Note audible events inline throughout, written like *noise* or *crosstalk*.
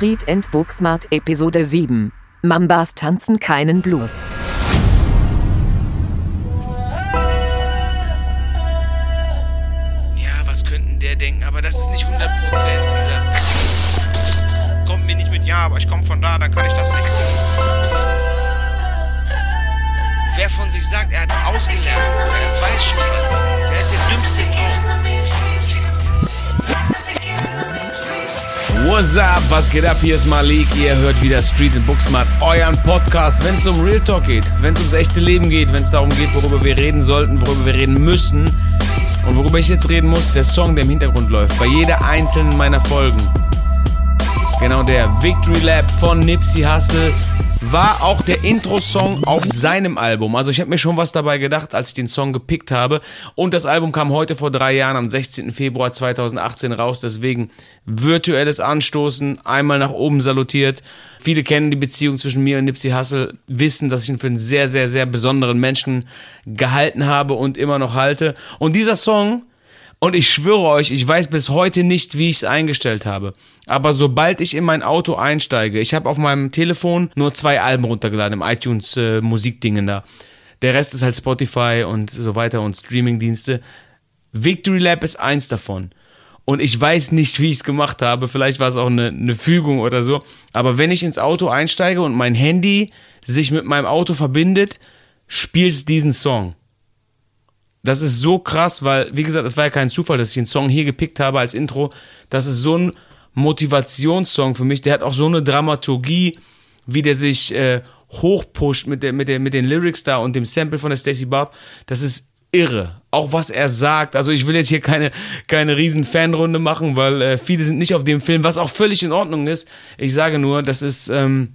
Street and Booksmart Episode 7. Mambas tanzen keinen Blues. Ja, was könnten der denken? Aber das ist nicht 100% dieser. Kommt mir nicht mit Ja, aber ich komme von da, dann kann ich das nicht. Wer von sich sagt, er hat ausgelernt, er weiß schon alles, der ist der dümmste What's up? Was geht ab? Hier ist Malik. Ihr hört wieder Street and Booksmart, euren Podcast, wenn es um Real Talk geht, wenn es ums echte Leben geht, wenn es darum geht, worüber wir reden sollten, worüber wir reden müssen und worüber ich jetzt reden muss, der Song, der im Hintergrund läuft, bei jeder einzelnen meiner Folgen. Genau der Victory Lab von Nipsey Hussle war auch der Intro-Song auf seinem Album. Also ich habe mir schon was dabei gedacht, als ich den Song gepickt habe. Und das Album kam heute vor drei Jahren, am 16. Februar 2018 raus. Deswegen virtuelles Anstoßen, einmal nach oben salutiert. Viele kennen die Beziehung zwischen mir und Nipsey Hussle, wissen, dass ich ihn für einen sehr, sehr, sehr besonderen Menschen gehalten habe und immer noch halte. Und dieser Song und ich schwöre euch, ich weiß bis heute nicht, wie ich es eingestellt habe. Aber sobald ich in mein Auto einsteige, ich habe auf meinem Telefon nur zwei Alben runtergeladen im iTunes äh, Musikdingen da. Der Rest ist halt Spotify und so weiter und Streamingdienste. Victory Lab ist eins davon. Und ich weiß nicht, wie ich es gemacht habe. Vielleicht war es auch eine, eine Fügung oder so. Aber wenn ich ins Auto einsteige und mein Handy sich mit meinem Auto verbindet, spielt es diesen Song. Das ist so krass, weil, wie gesagt, es war ja kein Zufall, dass ich den Song hier gepickt habe als Intro. Das ist so ein Motivationssong für mich. Der hat auch so eine Dramaturgie, wie der sich äh, hochpusht mit, der, mit, der, mit den Lyrics da und dem Sample von der Stacey Barb. Das ist irre. Auch was er sagt. Also ich will jetzt hier keine, keine riesen Fanrunde machen, weil äh, viele sind nicht auf dem Film, was auch völlig in Ordnung ist. Ich sage nur, das ist ähm,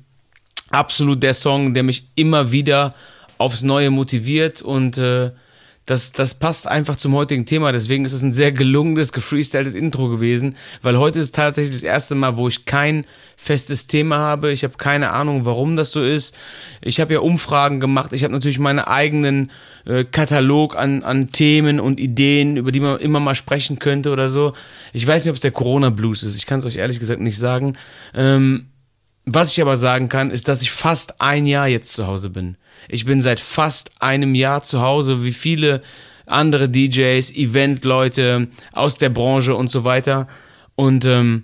absolut der Song, der mich immer wieder aufs Neue motiviert und äh, das, das passt einfach zum heutigen Thema. Deswegen ist es ein sehr gelungenes, gefreestyltes Intro gewesen, weil heute ist tatsächlich das erste Mal, wo ich kein festes Thema habe. Ich habe keine Ahnung, warum das so ist. Ich habe ja Umfragen gemacht. Ich habe natürlich meinen eigenen äh, Katalog an, an Themen und Ideen, über die man immer mal sprechen könnte oder so. Ich weiß nicht, ob es der Corona-Blues ist. Ich kann es euch ehrlich gesagt nicht sagen. Ähm, was ich aber sagen kann, ist, dass ich fast ein Jahr jetzt zu Hause bin. Ich bin seit fast einem Jahr zu Hause, wie viele andere DJs, Eventleute aus der Branche und so weiter. Und ähm,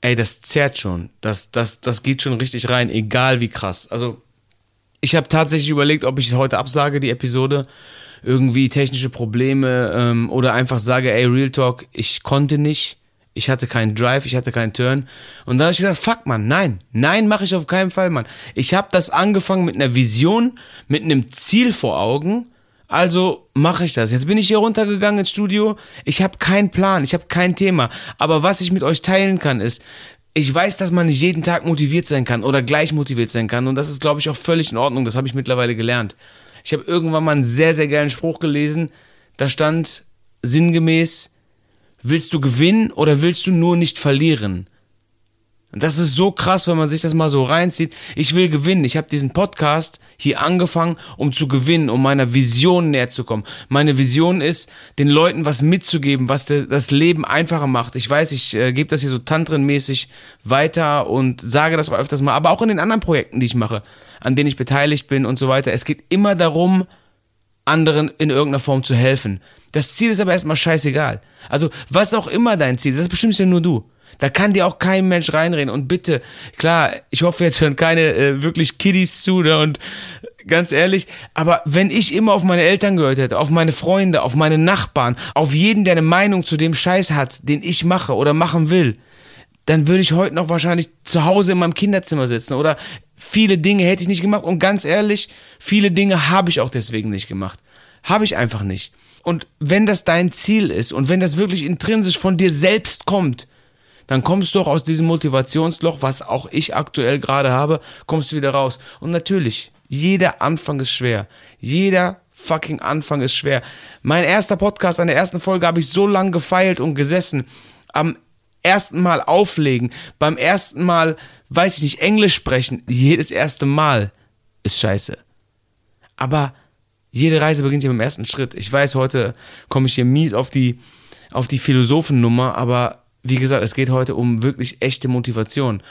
ey, das zerrt schon. Das, das, das geht schon richtig rein, egal wie krass. Also, ich habe tatsächlich überlegt, ob ich heute absage, die Episode. Irgendwie technische Probleme ähm, oder einfach sage, ey, Real Talk, ich konnte nicht ich hatte keinen Drive, ich hatte keinen Turn. Und dann habe ich gesagt, fuck man, nein, nein, mache ich auf keinen Fall, Mann. Ich habe das angefangen mit einer Vision, mit einem Ziel vor Augen. Also mache ich das. Jetzt bin ich hier runtergegangen ins Studio. Ich habe keinen Plan, ich habe kein Thema. Aber was ich mit euch teilen kann, ist, ich weiß, dass man nicht jeden Tag motiviert sein kann oder gleich motiviert sein kann. Und das ist, glaube ich, auch völlig in Ordnung. Das habe ich mittlerweile gelernt. Ich habe irgendwann mal einen sehr, sehr geilen Spruch gelesen. Da stand sinngemäß, willst du gewinnen oder willst du nur nicht verlieren? Das ist so krass, wenn man sich das mal so reinzieht. Ich will gewinnen. Ich habe diesen Podcast hier angefangen, um zu gewinnen, um meiner Vision näher zu kommen. Meine Vision ist, den Leuten was mitzugeben, was das Leben einfacher macht. Ich weiß, ich äh, gebe das hier so tantrenmäßig weiter und sage das auch öfters mal, aber auch in den anderen Projekten, die ich mache, an denen ich beteiligt bin und so weiter. Es geht immer darum, anderen in irgendeiner Form zu helfen. Das Ziel ist aber erstmal scheißegal. Also, was auch immer dein Ziel ist, das bestimmst ja nur du. Da kann dir auch kein Mensch reinreden. Und bitte, klar, ich hoffe, jetzt hören keine äh, wirklich Kiddies zu, ne? Und ganz ehrlich, aber wenn ich immer auf meine Eltern gehört hätte, auf meine Freunde, auf meine Nachbarn, auf jeden, der eine Meinung zu dem Scheiß hat, den ich mache oder machen will, dann würde ich heute noch wahrscheinlich zu Hause in meinem Kinderzimmer sitzen oder viele Dinge hätte ich nicht gemacht. Und ganz ehrlich, viele Dinge habe ich auch deswegen nicht gemacht. Habe ich einfach nicht. Und wenn das dein Ziel ist und wenn das wirklich intrinsisch von dir selbst kommt, dann kommst du auch aus diesem Motivationsloch, was auch ich aktuell gerade habe, kommst du wieder raus. Und natürlich, jeder Anfang ist schwer. Jeder fucking Anfang ist schwer. Mein erster Podcast, an der ersten Folge habe ich so lange gefeilt und gesessen. Am ersten Mal auflegen, beim ersten Mal, weiß ich nicht, Englisch sprechen, jedes erste Mal ist scheiße. Aber jede Reise beginnt ja mit dem ersten Schritt. Ich weiß, heute komme ich hier mies auf die, auf die Philosophennummer, aber wie gesagt, es geht heute um wirklich echte Motivation.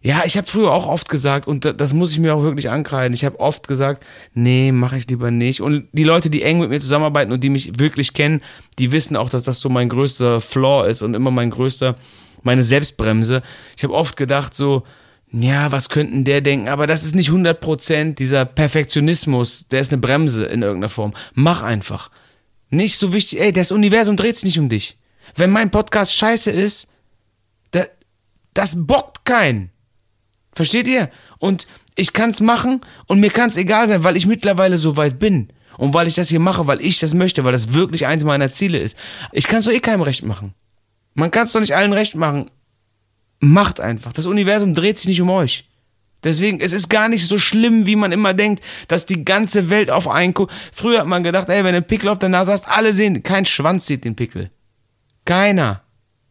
Ja, ich habe früher auch oft gesagt, und das muss ich mir auch wirklich ankreiden, ich habe oft gesagt, nee, mache ich lieber nicht. Und die Leute, die eng mit mir zusammenarbeiten und die mich wirklich kennen, die wissen auch, dass das so mein größter Flaw ist und immer mein größter, meine Selbstbremse. Ich habe oft gedacht so, ja, was könnten der denken? Aber das ist nicht 100%, dieser Perfektionismus, der ist eine Bremse in irgendeiner Form. Mach einfach. Nicht so wichtig, ey, das Universum dreht sich nicht um dich. Wenn mein Podcast scheiße ist, das, das bockt keinen. Versteht ihr? Und ich kann's machen und mir kann's egal sein, weil ich mittlerweile so weit bin. Und weil ich das hier mache, weil ich das möchte, weil das wirklich eins meiner Ziele ist. Ich kann's doch eh keinem recht machen. Man kann's doch nicht allen recht machen. Macht einfach. Das Universum dreht sich nicht um euch. Deswegen, es ist gar nicht so schlimm, wie man immer denkt, dass die ganze Welt auf einen guckt. Früher hat man gedacht, ey, wenn du einen Pickel auf der Nase hast, alle sehen, kein Schwanz sieht den Pickel. Keiner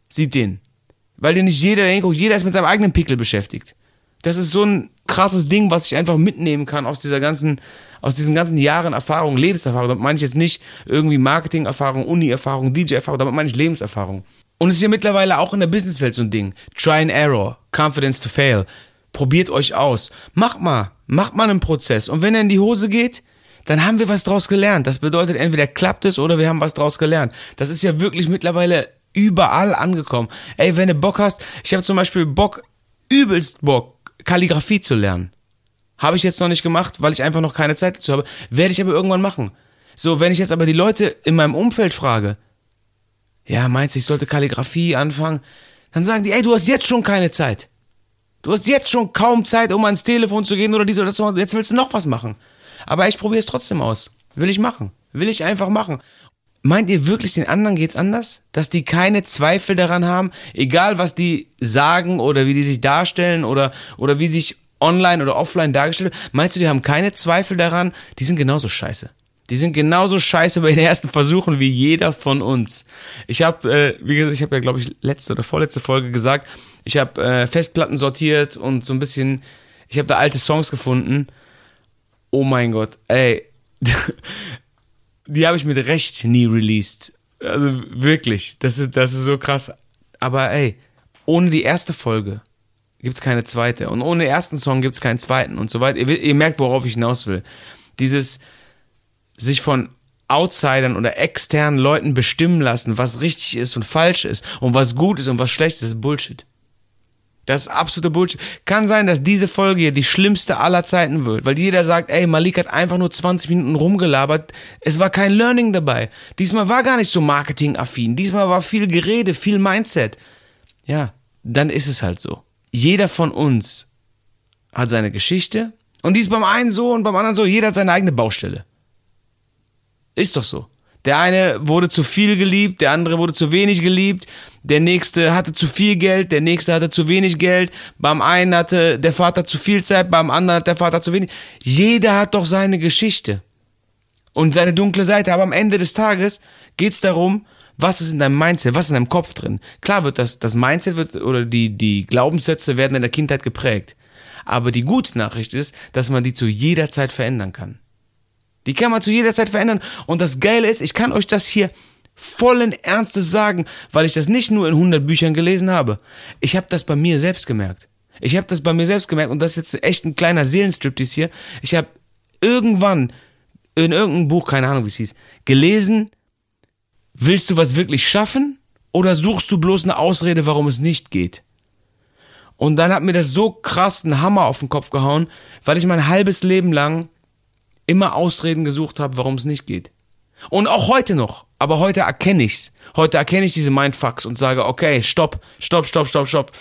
sieht den. Weil dir nicht jeder hinguckt, jeder ist mit seinem eigenen Pickel beschäftigt das ist so ein krasses Ding, was ich einfach mitnehmen kann aus dieser ganzen, aus diesen ganzen Jahren Erfahrung, Lebenserfahrung. Damit meine ich jetzt nicht irgendwie Marketing-Erfahrung, Uni-Erfahrung, DJ-Erfahrung, damit meine ich Lebenserfahrung. Und es ist ja mittlerweile auch in der Businesswelt so ein Ding. Try and error, confidence to fail. Probiert euch aus. Macht mal, macht mal einen Prozess. Und wenn er in die Hose geht, dann haben wir was draus gelernt. Das bedeutet, entweder klappt es oder wir haben was draus gelernt. Das ist ja wirklich mittlerweile überall angekommen. Ey, wenn du Bock hast, ich habe zum Beispiel Bock, übelst Bock, Kalligrafie zu lernen. Habe ich jetzt noch nicht gemacht, weil ich einfach noch keine Zeit dazu habe. Werde ich aber irgendwann machen. So, wenn ich jetzt aber die Leute in meinem Umfeld frage, ja, meinst du, ich sollte Kalligrafie anfangen? Dann sagen die, ey, du hast jetzt schon keine Zeit. Du hast jetzt schon kaum Zeit, um ans Telefon zu gehen oder dies oder das. Jetzt willst du noch was machen. Aber ich probiere es trotzdem aus. Will ich machen. Will ich einfach machen. Meint ihr wirklich, den anderen geht's anders? Dass die keine Zweifel daran haben, egal was die sagen oder wie die sich darstellen oder, oder wie sich online oder offline dargestellt wird? Meinst du, die haben keine Zweifel daran? Die sind genauso scheiße. Die sind genauso scheiße bei den ersten Versuchen wie jeder von uns. Ich habe, äh, wie gesagt, ich habe ja, glaube ich, letzte oder vorletzte Folge gesagt, ich habe äh, Festplatten sortiert und so ein bisschen, ich habe da alte Songs gefunden. Oh mein Gott, ey. *laughs* die habe ich mit Recht nie released. Also wirklich, das ist, das ist so krass. Aber ey, ohne die erste Folge gibt's keine zweite. Und ohne den ersten Song gibt's keinen zweiten und so weiter. Ihr, ihr merkt, worauf ich hinaus will. Dieses sich von Outsidern oder externen Leuten bestimmen lassen, was richtig ist und falsch ist und was gut ist und was schlecht ist, ist Bullshit. Das ist absoluter Bullshit. Kann sein, dass diese Folge hier die schlimmste aller Zeiten wird, weil jeder sagt, ey, Malik hat einfach nur 20 Minuten rumgelabert. Es war kein Learning dabei. Diesmal war gar nicht so marketingaffin. Diesmal war viel Gerede, viel Mindset. Ja, dann ist es halt so. Jeder von uns hat seine Geschichte und dies beim einen so und beim anderen so. Jeder hat seine eigene Baustelle. Ist doch so. Der eine wurde zu viel geliebt, der andere wurde zu wenig geliebt, der nächste hatte zu viel Geld, der nächste hatte zu wenig Geld, beim einen hatte der Vater zu viel Zeit, beim anderen hat der Vater zu wenig. Jeder hat doch seine Geschichte und seine dunkle Seite, aber am Ende des Tages geht's darum, was ist in deinem Mindset, was ist in deinem Kopf drin. Klar wird das, das Mindset wird, oder die, die Glaubenssätze werden in der Kindheit geprägt. Aber die gute Nachricht ist, dass man die zu jeder Zeit verändern kann. Die kann man zu jeder Zeit verändern. Und das Geile ist, ich kann euch das hier vollen Ernstes sagen, weil ich das nicht nur in 100 Büchern gelesen habe. Ich habe das bei mir selbst gemerkt. Ich habe das bei mir selbst gemerkt und das ist jetzt echt ein kleiner Seelenstriptease hier. Ich habe irgendwann in irgendeinem Buch, keine Ahnung wie es hieß, gelesen, willst du was wirklich schaffen oder suchst du bloß eine Ausrede, warum es nicht geht? Und dann hat mir das so krass einen Hammer auf den Kopf gehauen, weil ich mein halbes Leben lang immer Ausreden gesucht habe, warum es nicht geht. Und auch heute noch. Aber heute erkenne ich's. Heute erkenne ich diese Mindfucks und sage, okay, stopp, stopp, stopp, stopp, stopp.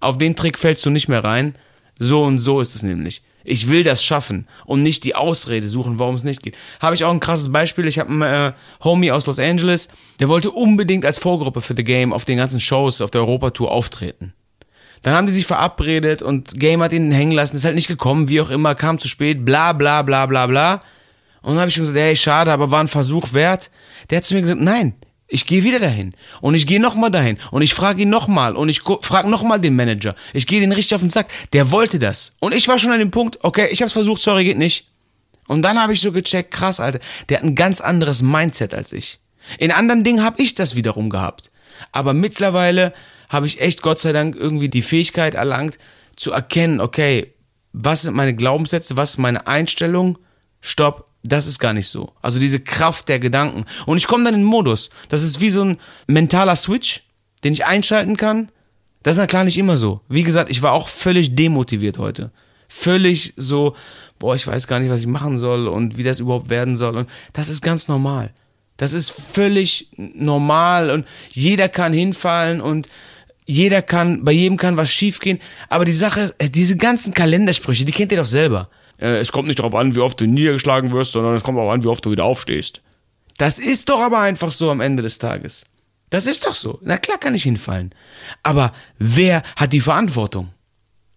Auf den Trick fällst du nicht mehr rein. So und so ist es nämlich. Ich will das schaffen und nicht die Ausrede suchen, warum es nicht geht. Habe ich auch ein krasses Beispiel. Ich habe einen äh, Homie aus Los Angeles, der wollte unbedingt als Vorgruppe für The Game auf den ganzen Shows auf der Europatour auftreten. Dann haben die sich verabredet und Game hat ihn hängen lassen, ist halt nicht gekommen, wie auch immer, kam zu spät, bla bla bla bla bla. Und dann habe ich schon gesagt, ey, schade, aber war ein Versuch wert. Der hat zu mir gesagt, nein, ich gehe wieder dahin. Und ich gehe nochmal dahin. Und ich frage ihn nochmal. Und ich frage nochmal den Manager. Ich gehe den richtig auf den Sack. Der wollte das. Und ich war schon an dem Punkt, okay, ich hab's versucht, sorry, geht nicht. Und dann habe ich so gecheckt, krass, Alter, der hat ein ganz anderes Mindset als ich. In anderen Dingen habe ich das wiederum gehabt. Aber mittlerweile habe ich echt Gott sei Dank irgendwie die Fähigkeit erlangt, zu erkennen, okay, was sind meine Glaubenssätze, was ist meine Einstellung? Stopp, das ist gar nicht so. Also diese Kraft der Gedanken. Und ich komme dann in den Modus. Das ist wie so ein mentaler Switch, den ich einschalten kann. Das ist na klar nicht immer so. Wie gesagt, ich war auch völlig demotiviert heute. Völlig so, boah, ich weiß gar nicht, was ich machen soll und wie das überhaupt werden soll. Und das ist ganz normal. Das ist völlig normal und jeder kann hinfallen und jeder kann, bei jedem kann was schiefgehen. Aber die Sache, äh, diese ganzen Kalendersprüche, die kennt ihr doch selber. Äh, es kommt nicht darauf an, wie oft du niedergeschlagen wirst, sondern es kommt darauf an, wie oft du wieder aufstehst. Das ist doch aber einfach so am Ende des Tages. Das ist doch so. Na klar kann ich hinfallen. Aber wer hat die Verantwortung?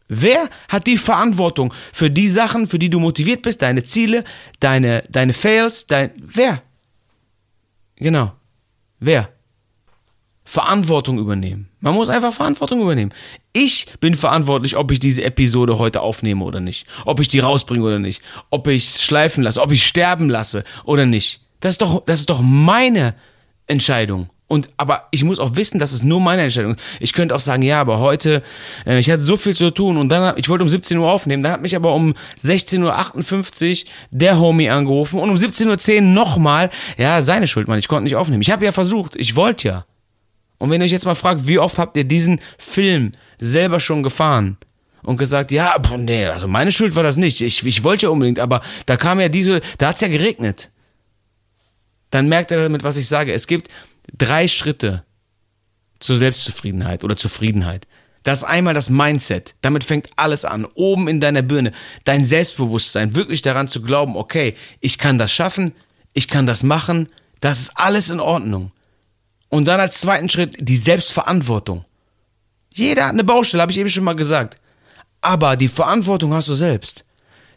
Wer hat die Verantwortung für die Sachen, für die du motiviert bist, deine Ziele, deine, deine Fails, dein, wer? Genau. Wer? Verantwortung übernehmen. Man muss einfach Verantwortung übernehmen. Ich bin verantwortlich, ob ich diese Episode heute aufnehme oder nicht. Ob ich die rausbringe oder nicht. Ob ich schleifen lasse, ob ich sterben lasse oder nicht. Das ist doch, das ist doch meine Entscheidung. Und aber ich muss auch wissen, dass es nur meine Entscheidung ist. Ich könnte auch sagen, ja, aber heute, äh, ich hatte so viel zu tun und dann, ich wollte um 17 Uhr aufnehmen, dann hat mich aber um 16.58 Uhr der Homie angerufen und um 17.10 Uhr nochmal, ja, seine Schuld, Mann, ich konnte nicht aufnehmen. Ich habe ja versucht, ich wollte ja. Und wenn ihr euch jetzt mal fragt, wie oft habt ihr diesen Film selber schon gefahren? Und gesagt, ja, nee, also meine Schuld war das nicht. Ich, ich wollte ja unbedingt, aber da kam ja diese, da hat's ja geregnet. Dann merkt ihr damit, was ich sage. Es gibt drei Schritte zur Selbstzufriedenheit oder Zufriedenheit. Das ist einmal das Mindset. Damit fängt alles an. Oben in deiner Birne. Dein Selbstbewusstsein. Wirklich daran zu glauben, okay, ich kann das schaffen. Ich kann das machen. Das ist alles in Ordnung. Und dann als zweiten Schritt die Selbstverantwortung. Jeder hat eine Baustelle, habe ich eben schon mal gesagt. Aber die Verantwortung hast du selbst.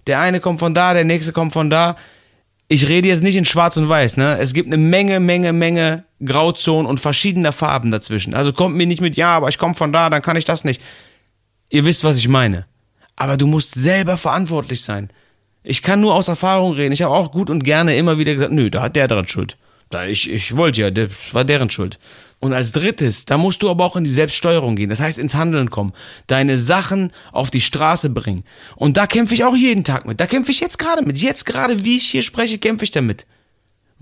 Der eine kommt von da, der nächste kommt von da ich rede jetzt nicht in schwarz und weiß, ne? Es gibt eine Menge, Menge, Menge Grauzonen und verschiedener Farben dazwischen. Also kommt mir nicht mit, ja, aber ich komme von da, dann kann ich das nicht. Ihr wisst, was ich meine. Aber du musst selber verantwortlich sein. Ich kann nur aus Erfahrung reden. Ich habe auch gut und gerne immer wieder gesagt, nö, da hat der dran Schuld. Da ich, ich wollte ja, das war deren Schuld. Und als drittes, da musst du aber auch in die Selbststeuerung gehen. Das heißt, ins Handeln kommen. Deine Sachen auf die Straße bringen. Und da kämpfe ich auch jeden Tag mit. Da kämpfe ich jetzt gerade mit. Jetzt gerade, wie ich hier spreche, kämpfe ich damit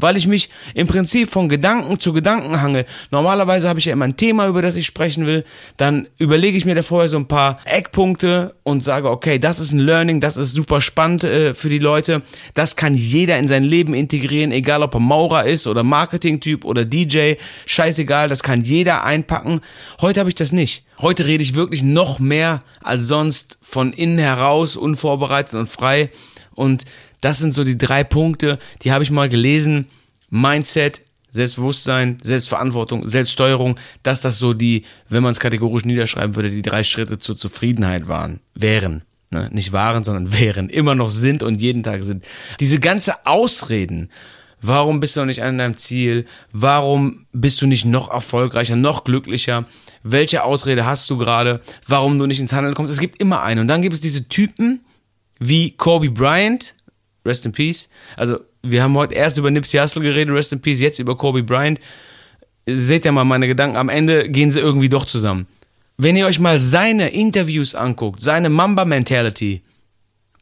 weil ich mich im Prinzip von Gedanken zu Gedanken hange. Normalerweise habe ich ja immer ein Thema, über das ich sprechen will. Dann überlege ich mir da vorher so ein paar Eckpunkte und sage, okay, das ist ein Learning, das ist super spannend äh, für die Leute. Das kann jeder in sein Leben integrieren, egal ob er Maurer ist oder Marketing-Typ oder DJ. Scheißegal, das kann jeder einpacken. Heute habe ich das nicht. Heute rede ich wirklich noch mehr als sonst von innen heraus, unvorbereitet und frei. Und das sind so die drei Punkte, die habe ich mal gelesen. Mindset, Selbstbewusstsein, Selbstverantwortung, Selbststeuerung, dass das so die, wenn man es kategorisch niederschreiben würde, die drei Schritte zur Zufriedenheit waren, wären. Ne? Nicht waren, sondern *laughs* wären, immer noch sind und jeden Tag sind. Diese ganze Ausreden, warum bist du noch nicht an deinem Ziel, warum bist du nicht noch erfolgreicher, noch glücklicher, welche Ausrede hast du gerade, warum du nicht ins Handeln kommst, es gibt immer eine. Und dann gibt es diese Typen wie Kobe Bryant, Rest in Peace. Also, wir haben heute erst über Nipsey Hussle geredet, Rest in Peace, jetzt über Kobe Bryant. Seht ihr mal meine Gedanken, am Ende gehen sie irgendwie doch zusammen. Wenn ihr euch mal seine Interviews anguckt, seine Mamba-Mentality,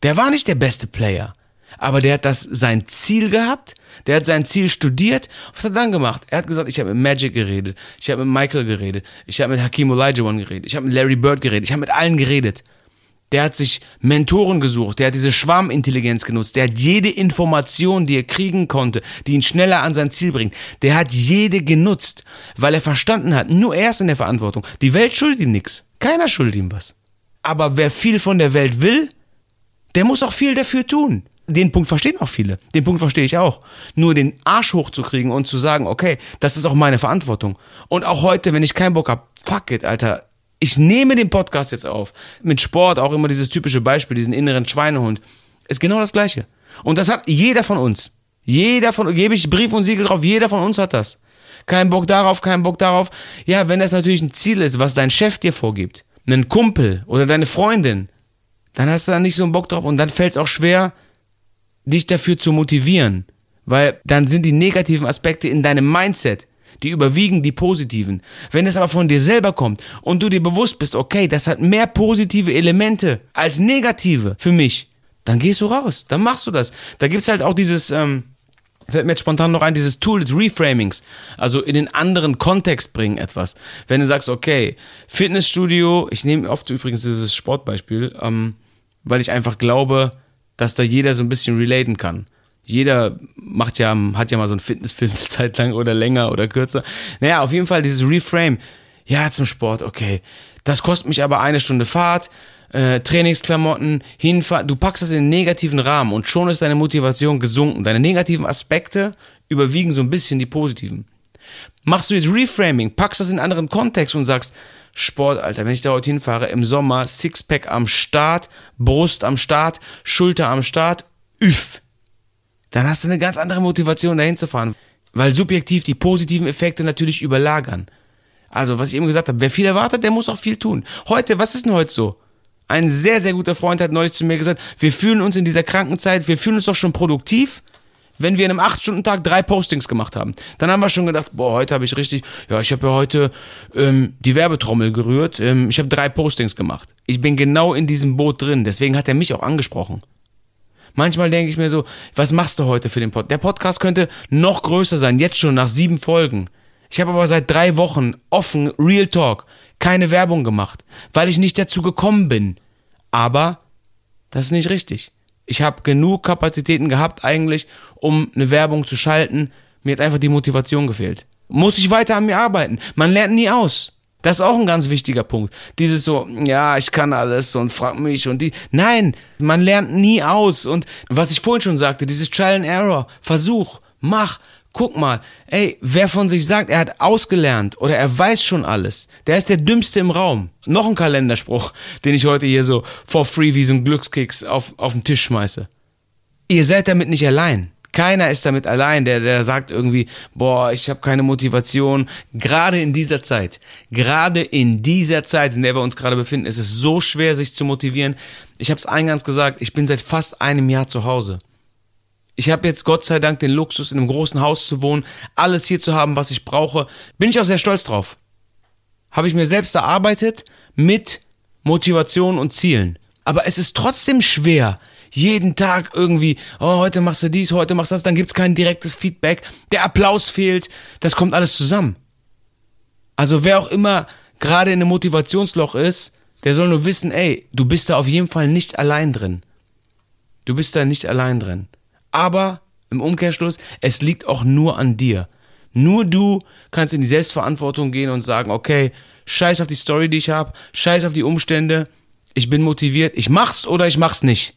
der war nicht der beste Player. Aber der hat das sein Ziel gehabt, der hat sein Ziel studiert. Was hat er dann gemacht? Er hat gesagt, ich habe mit Magic geredet, ich habe mit Michael geredet, ich habe mit Hakim Olajuwon geredet, ich habe mit Larry Bird geredet, ich habe mit allen geredet. Der hat sich Mentoren gesucht, der hat diese Schwarmintelligenz genutzt, der hat jede Information, die er kriegen konnte, die ihn schneller an sein Ziel bringt, der hat jede genutzt, weil er verstanden hat, nur er ist in der Verantwortung. Die Welt schuldet ihm nichts. Keiner schuldet ihm was. Aber wer viel von der Welt will, der muss auch viel dafür tun. Den Punkt verstehen auch viele. Den Punkt verstehe ich auch. Nur den Arsch hochzukriegen und zu sagen, okay, das ist auch meine Verantwortung. Und auch heute, wenn ich keinen Bock habe, fuck it, Alter, ich nehme den Podcast jetzt auf. Mit Sport auch immer dieses typische Beispiel, diesen inneren Schweinehund. Ist genau das Gleiche. Und das hat jeder von uns. Jeder von, gebe ich Brief und Siegel drauf, jeder von uns hat das. Kein Bock darauf, kein Bock darauf. Ja, wenn das natürlich ein Ziel ist, was dein Chef dir vorgibt, einen Kumpel oder deine Freundin, dann hast du da nicht so einen Bock drauf und dann fällt es auch schwer, dich dafür zu motivieren. Weil dann sind die negativen Aspekte in deinem Mindset Die überwiegen die positiven. Wenn es aber von dir selber kommt und du dir bewusst bist, okay, das hat mehr positive Elemente als negative für mich, dann gehst du raus, dann machst du das. Da gibt's halt auch dieses, ähm, fällt mir jetzt spontan noch ein, dieses Tool des Reframings. Also in den anderen Kontext bringen etwas. Wenn du sagst, okay, Fitnessstudio, ich nehme oft übrigens dieses Sportbeispiel, ähm, weil ich einfach glaube, dass da jeder so ein bisschen relaten kann. Jeder macht ja, hat ja mal so einen Fitnessfilm Zeit lang oder länger oder kürzer. Naja, auf jeden Fall dieses Reframe. Ja, zum Sport, okay. Das kostet mich aber eine Stunde Fahrt, äh, Trainingsklamotten, hinfahren. Du packst das in den negativen Rahmen und schon ist deine Motivation gesunken. Deine negativen Aspekte überwiegen so ein bisschen die positiven. Machst du jetzt Reframing, packst das in einen anderen Kontext und sagst, Sport, Alter, wenn ich da heute hinfahre, im Sommer, Sixpack am Start, Brust am Start, Schulter am Start, üff. Dann hast du eine ganz andere Motivation, dahin zu fahren. Weil subjektiv die positiven Effekte natürlich überlagern. Also, was ich eben gesagt habe, wer viel erwartet, der muss auch viel tun. Heute, was ist denn heute so? Ein sehr, sehr guter Freund hat neulich zu mir gesagt, wir fühlen uns in dieser Krankenzeit, wir fühlen uns doch schon produktiv, wenn wir in einem 8-Stunden-Tag drei Postings gemacht haben. Dann haben wir schon gedacht, boah, heute habe ich richtig, ja, ich habe ja heute ähm, die Werbetrommel gerührt, ähm, ich habe drei Postings gemacht. Ich bin genau in diesem Boot drin, deswegen hat er mich auch angesprochen. Manchmal denke ich mir so, was machst du heute für den Podcast? Der Podcast könnte noch größer sein, jetzt schon nach sieben Folgen. Ich habe aber seit drei Wochen offen, Real Talk, keine Werbung gemacht, weil ich nicht dazu gekommen bin. Aber das ist nicht richtig. Ich habe genug Kapazitäten gehabt eigentlich, um eine Werbung zu schalten. Mir hat einfach die Motivation gefehlt. Muss ich weiter an mir arbeiten. Man lernt nie aus. Das ist auch ein ganz wichtiger Punkt. Dieses so, ja, ich kann alles und frag mich und die. Nein, man lernt nie aus. Und was ich vorhin schon sagte, dieses Trial and Error, Versuch, mach, guck mal, ey, wer von sich sagt, er hat ausgelernt oder er weiß schon alles, der ist der Dümmste im Raum. Noch ein Kalenderspruch, den ich heute hier so for free wie so ein Glückskeks auf, auf den Tisch schmeiße. Ihr seid damit nicht allein. Keiner ist damit allein, der, der sagt irgendwie, boah, ich habe keine Motivation. Gerade in dieser Zeit, gerade in dieser Zeit, in der wir uns gerade befinden, ist es so schwer, sich zu motivieren. Ich habe es eingangs gesagt, ich bin seit fast einem Jahr zu Hause. Ich habe jetzt Gott sei Dank den Luxus, in einem großen Haus zu wohnen, alles hier zu haben, was ich brauche. Bin ich auch sehr stolz drauf. Habe ich mir selbst erarbeitet mit Motivation und Zielen. Aber es ist trotzdem schwer, jeden Tag irgendwie, oh, heute machst du dies, heute machst du das, dann gibt's kein direktes Feedback, der Applaus fehlt, das kommt alles zusammen. Also wer auch immer gerade in einem Motivationsloch ist, der soll nur wissen, ey, du bist da auf jeden Fall nicht allein drin. Du bist da nicht allein drin. Aber im Umkehrschluss, es liegt auch nur an dir. Nur du kannst in die Selbstverantwortung gehen und sagen, okay, scheiß auf die Story, die ich habe, scheiß auf die Umstände, ich bin motiviert, ich mach's oder ich mach's nicht.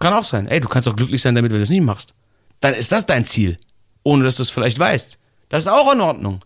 Kann auch sein. Ey, du kannst auch glücklich sein damit, wenn du es nicht machst. Dann ist das dein Ziel, ohne dass du es vielleicht weißt. Das ist auch in Ordnung.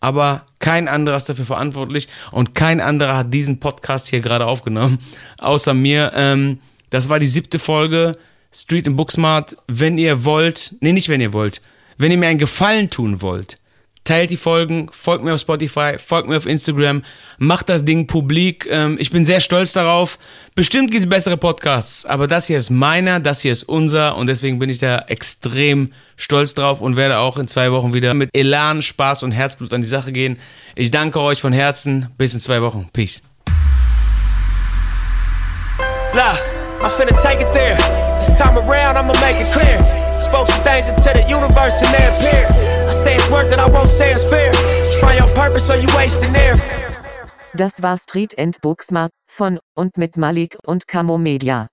Aber kein anderer ist dafür verantwortlich und kein anderer hat diesen Podcast hier gerade aufgenommen, außer mir. Ähm, das war die siebte Folge. Street in Booksmart, wenn ihr wollt, nee, nicht wenn ihr wollt, wenn ihr mir einen Gefallen tun wollt, teilt die Folgen, folgt mir auf Spotify, folgt mir auf Instagram, macht das Ding publik. Ähm, ich bin sehr stolz darauf. Bestimmt gibt es bessere Podcasts, aber das hier ist meiner, das hier ist unser und deswegen bin ich da extrem stolz drauf und werde auch in zwei Wochen wieder mit Elan, Spaß und Herzblut an die Sache gehen. Ich danke euch von Herzen. Bis in zwei Wochen. Peace. Look, I'm finna take it there. This time around, I'ma make it clear. Spoke some things into the universe and they appear. Das war Street and Booksmart von und mit Malik und Camo Media.